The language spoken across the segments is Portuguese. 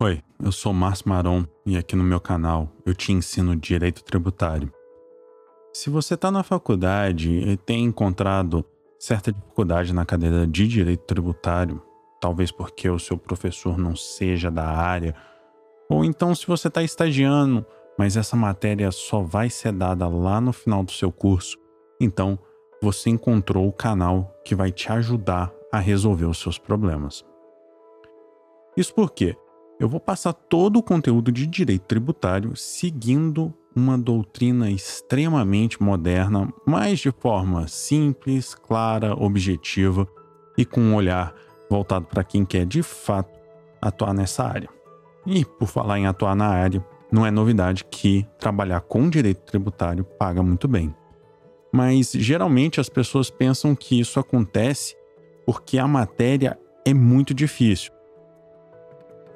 Oi, eu sou Márcio Maron e aqui no meu canal eu te ensino direito tributário. Se você está na faculdade e tem encontrado certa dificuldade na cadeira de direito tributário, talvez porque o seu professor não seja da área, ou então se você está estagiando, mas essa matéria só vai ser dada lá no final do seu curso, então você encontrou o canal que vai te ajudar a resolver os seus problemas. Isso porque eu vou passar todo o conteúdo de direito tributário seguindo uma doutrina extremamente moderna, mas de forma simples, clara, objetiva e com um olhar voltado para quem quer de fato atuar nessa área. E por falar em atuar na área, não é novidade que trabalhar com direito tributário paga muito bem. Mas geralmente as pessoas pensam que isso acontece porque a matéria é muito difícil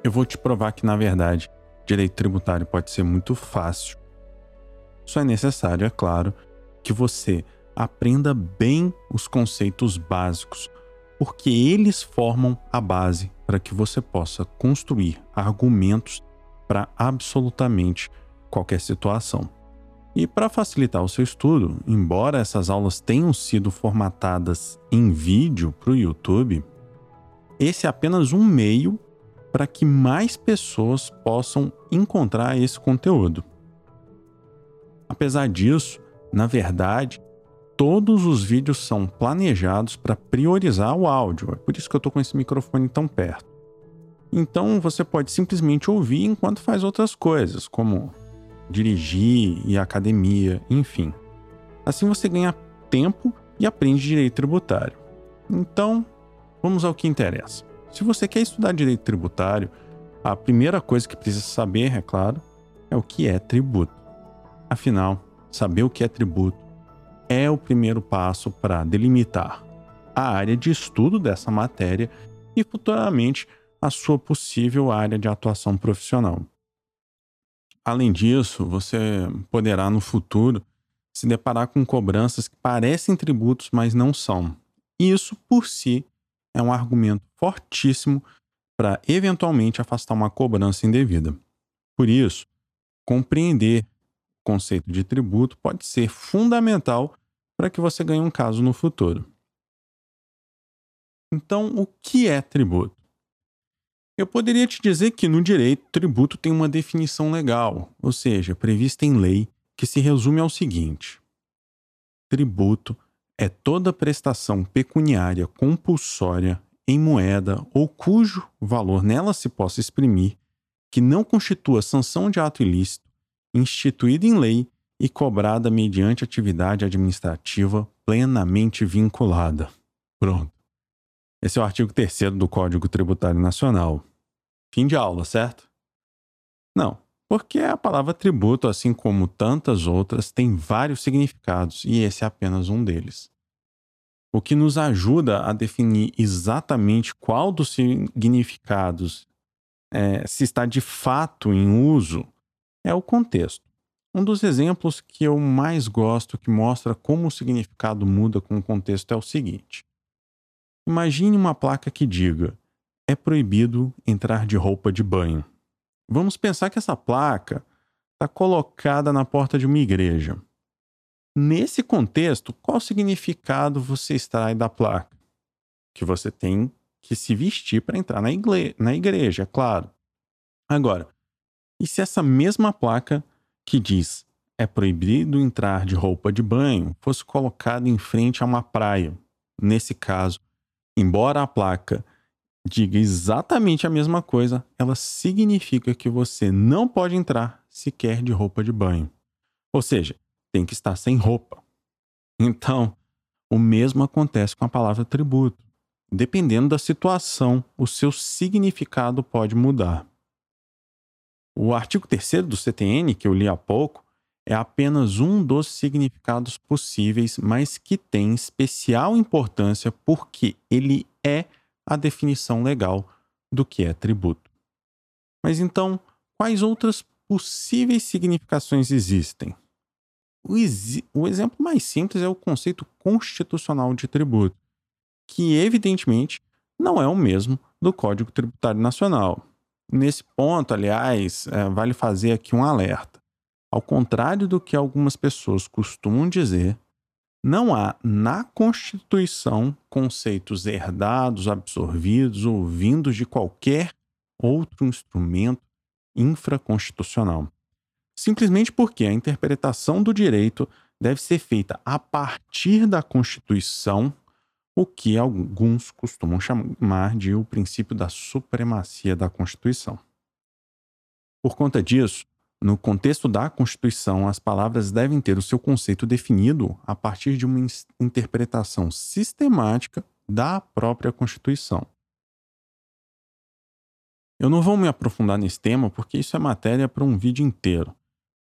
eu vou te provar que, na verdade, direito tributário pode ser muito fácil. Só é necessário, é claro, que você aprenda bem os conceitos básicos, porque eles formam a base para que você possa construir argumentos para absolutamente qualquer situação. E para facilitar o seu estudo, embora essas aulas tenham sido formatadas em vídeo para o YouTube, esse é apenas um meio para que mais pessoas possam encontrar esse conteúdo. Apesar disso, na verdade, todos os vídeos são planejados para priorizar o áudio, é por isso que eu estou com esse microfone tão perto. Então você pode simplesmente ouvir enquanto faz outras coisas, como dirigir e academia, enfim. Assim você ganha tempo e aprende direito tributário. Então, vamos ao que interessa. Se você quer estudar direito tributário, a primeira coisa que precisa saber, é claro, é o que é tributo. Afinal, saber o que é tributo é o primeiro passo para delimitar a área de estudo dessa matéria e futuramente a sua possível área de atuação profissional. Além disso, você poderá no futuro se deparar com cobranças que parecem tributos, mas não são. Isso por si é um argumento fortíssimo para eventualmente afastar uma cobrança indevida. Por isso, compreender o conceito de tributo pode ser fundamental para que você ganhe um caso no futuro. Então, o que é tributo? Eu poderia te dizer que no direito, tributo tem uma definição legal, ou seja, prevista em lei, que se resume ao seguinte: tributo é toda prestação pecuniária compulsória em moeda ou cujo valor nela se possa exprimir, que não constitua sanção de ato ilícito, instituída em lei e cobrada mediante atividade administrativa plenamente vinculada. Pronto. Esse é o artigo 3 do Código Tributário Nacional. Fim de aula, certo? Não, porque a palavra tributo, assim como tantas outras, tem vários significados e esse é apenas um deles. O que nos ajuda a definir exatamente qual dos significados é, se está de fato em uso é o contexto. Um dos exemplos que eu mais gosto que mostra como o significado muda com o contexto é o seguinte: Imagine uma placa que diga: é proibido entrar de roupa de banho. Vamos pensar que essa placa está colocada na porta de uma igreja. Nesse contexto, qual significado você extrai da placa? Que você tem que se vestir para entrar na, na igreja, é claro. Agora, e se essa mesma placa que diz é proibido entrar de roupa de banho fosse colocada em frente a uma praia? Nesse caso, embora a placa diga exatamente a mesma coisa, ela significa que você não pode entrar sequer de roupa de banho. Ou seja, tem que estar sem roupa. Então, o mesmo acontece com a palavra tributo. Dependendo da situação, o seu significado pode mudar. O artigo 3 do CTN, que eu li há pouco, é apenas um dos significados possíveis, mas que tem especial importância porque ele é a definição legal do que é tributo. Mas então, quais outras possíveis significações existem? O, o exemplo mais simples é o conceito constitucional de tributo, que evidentemente não é o mesmo do Código Tributário Nacional. Nesse ponto, aliás, é, vale fazer aqui um alerta. Ao contrário do que algumas pessoas costumam dizer, não há na Constituição conceitos herdados, absorvidos ou vindos de qualquer outro instrumento infraconstitucional. Simplesmente porque a interpretação do direito deve ser feita a partir da Constituição, o que alguns costumam chamar de o princípio da supremacia da Constituição. Por conta disso, no contexto da Constituição, as palavras devem ter o seu conceito definido a partir de uma interpretação sistemática da própria Constituição. Eu não vou me aprofundar nesse tema porque isso é matéria para um vídeo inteiro,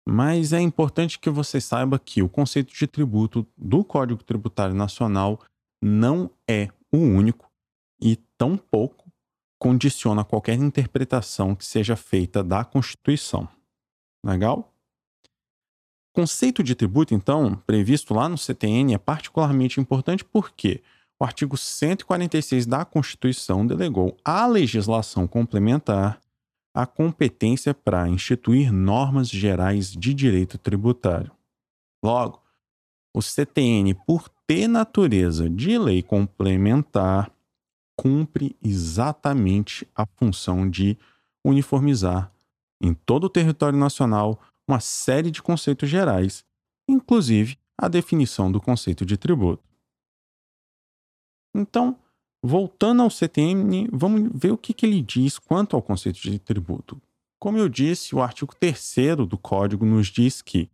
mas é importante que você saiba que o conceito de tributo do Código Tributário Nacional não é o único e tampouco condiciona qualquer interpretação que seja feita da Constituição. Legal? O conceito de tributo, então, previsto lá no CTN, é particularmente importante porque o artigo 146 da Constituição delegou à legislação complementar a competência para instituir normas gerais de direito tributário. Logo, o CTN, por ter natureza de lei complementar, cumpre exatamente a função de uniformizar em todo o território nacional uma série de conceitos gerais, inclusive a definição do conceito de tributo. Então, voltando ao CTN, vamos ver o que, que ele diz quanto ao conceito de tributo. Como eu disse, o artigo 3 do Código nos diz que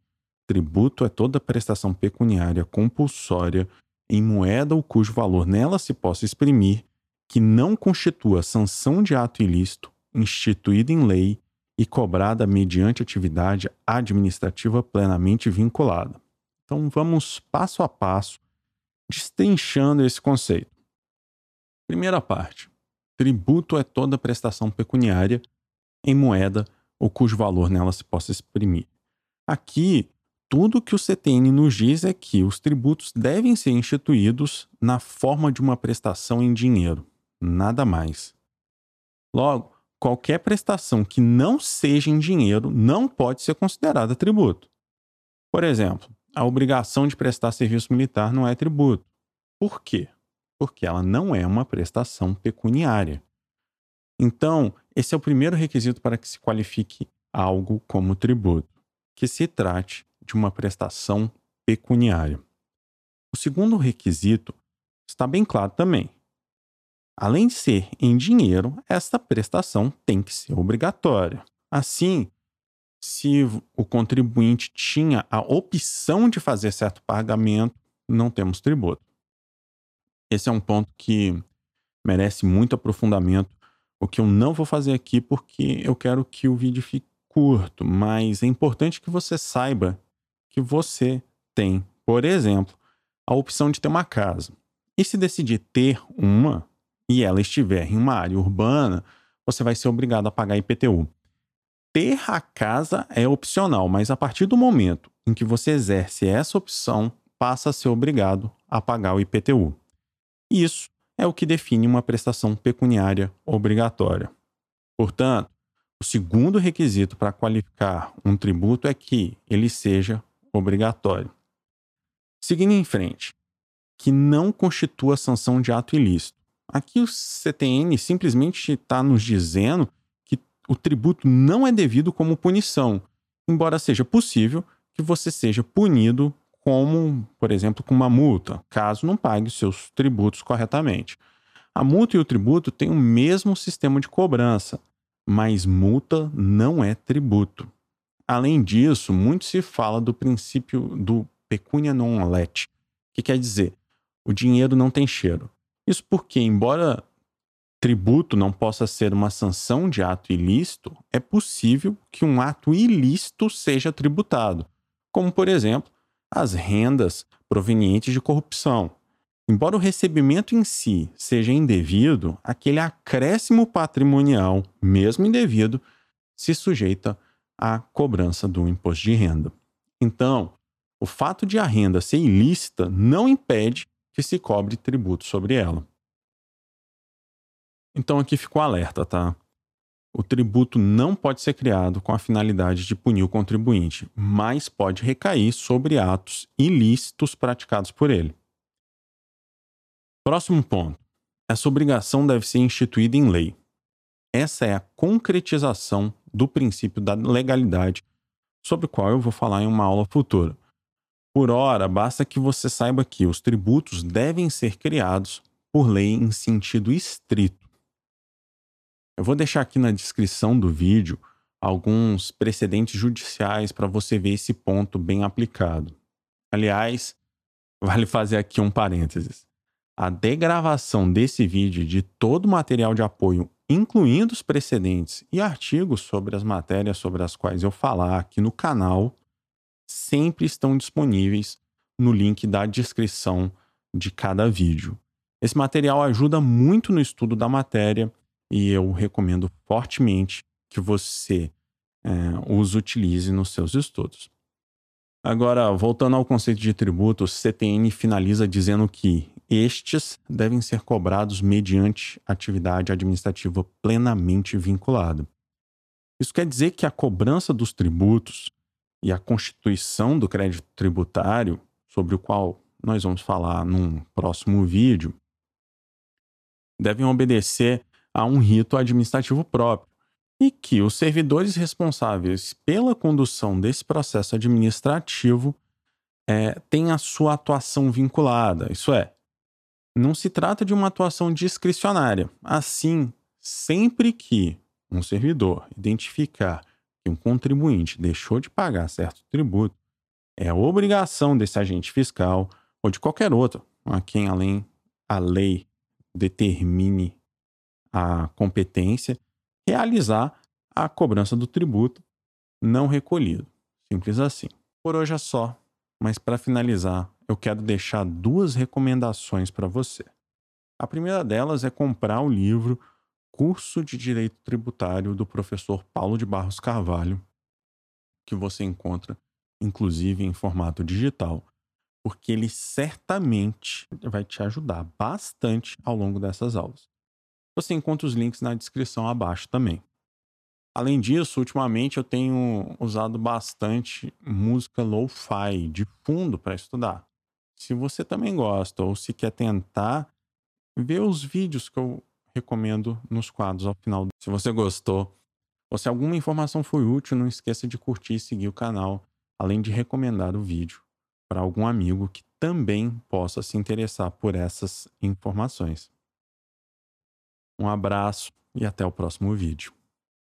tributo é toda prestação pecuniária compulsória em moeda ou cujo valor nela se possa exprimir, que não constitua sanção de ato ilícito, instituído em lei e cobrada mediante atividade administrativa plenamente vinculada. Então vamos passo a passo destrinchando esse conceito. Primeira parte: tributo é toda prestação pecuniária em moeda ou cujo valor nela se possa exprimir. Aqui, tudo que o CTN nos diz é que os tributos devem ser instituídos na forma de uma prestação em dinheiro, nada mais. Logo, qualquer prestação que não seja em dinheiro não pode ser considerada tributo. Por exemplo, a obrigação de prestar serviço militar não é tributo. Por quê? Porque ela não é uma prestação pecuniária. Então, esse é o primeiro requisito para que se qualifique algo como tributo, que se trate de uma prestação pecuniária. O segundo requisito está bem claro também. Além de ser em dinheiro, esta prestação tem que ser obrigatória. Assim, se o contribuinte tinha a opção de fazer certo pagamento, não temos tributo. Esse é um ponto que merece muito aprofundamento, o que eu não vou fazer aqui porque eu quero que o vídeo fique curto, mas é importante que você saiba que você tem, por exemplo, a opção de ter uma casa. E se decidir ter uma, e ela estiver em uma área urbana, você vai ser obrigado a pagar IPTU. Ter a casa é opcional, mas a partir do momento em que você exerce essa opção, passa a ser obrigado a pagar o IPTU. Isso é o que define uma prestação pecuniária obrigatória. Portanto, o segundo requisito para qualificar um tributo é que ele seja obrigatório. Seguindo em frente, que não constitua sanção de ato ilícito. Aqui o CTN simplesmente está nos dizendo que o tributo não é devido como punição, embora seja possível que você seja punido como, por exemplo, com uma multa, caso não pague seus tributos corretamente. A multa e o tributo têm o mesmo sistema de cobrança, mas multa não é tributo. Além disso, muito se fala do princípio do pecunia non olet, que quer dizer, o dinheiro não tem cheiro. Isso porque, embora tributo não possa ser uma sanção de ato ilícito, é possível que um ato ilícito seja tributado, como, por exemplo, as rendas provenientes de corrupção. Embora o recebimento em si seja indevido, aquele acréscimo patrimonial, mesmo indevido, se sujeita à cobrança do imposto de renda. Então, o fato de a renda ser ilícita não impede que se cobre tributo sobre ela. Então aqui ficou alerta, tá? o tributo não pode ser criado com a finalidade de punir o contribuinte, mas pode recair sobre atos ilícitos praticados por ele. Próximo ponto. Essa obrigação deve ser instituída em lei. Essa é a concretização do princípio da legalidade, sobre o qual eu vou falar em uma aula futura. Por ora, basta que você saiba que os tributos devem ser criados por lei em sentido estrito. Eu vou deixar aqui na descrição do vídeo alguns precedentes judiciais para você ver esse ponto bem aplicado. Aliás, vale fazer aqui um parênteses. A degravação desse vídeo de todo o material de apoio, incluindo os precedentes e artigos sobre as matérias sobre as quais eu falar aqui no canal, sempre estão disponíveis no link da descrição de cada vídeo. Esse material ajuda muito no estudo da matéria e eu recomendo fortemente que você é, os utilize nos seus estudos. Agora, voltando ao conceito de tributos, CTN finaliza dizendo que estes devem ser cobrados mediante atividade administrativa plenamente vinculada. Isso quer dizer que a cobrança dos tributos e a constituição do crédito tributário, sobre o qual nós vamos falar num próximo vídeo, devem obedecer a um rito administrativo próprio e que os servidores responsáveis pela condução desse processo administrativo é, têm a sua atuação vinculada. Isso é, não se trata de uma atuação discricionária. Assim, sempre que um servidor identificar que um contribuinte deixou de pagar certo tributo, é obrigação desse agente fiscal ou de qualquer outro a quem além a lei determine a competência realizar a cobrança do tributo não recolhido. Simples assim. Por hoje é só, mas para finalizar, eu quero deixar duas recomendações para você. A primeira delas é comprar o livro Curso de Direito Tributário do professor Paulo de Barros Carvalho, que você encontra inclusive em formato digital, porque ele certamente vai te ajudar bastante ao longo dessas aulas. Você encontra os links na descrição abaixo também. Além disso, ultimamente eu tenho usado bastante música lo-fi de fundo para estudar. Se você também gosta ou se quer tentar, vê os vídeos que eu recomendo nos quadros ao final. Se você gostou ou se alguma informação foi útil, não esqueça de curtir e seguir o canal, além de recomendar o vídeo para algum amigo que também possa se interessar por essas informações. Um abraço e até o próximo vídeo.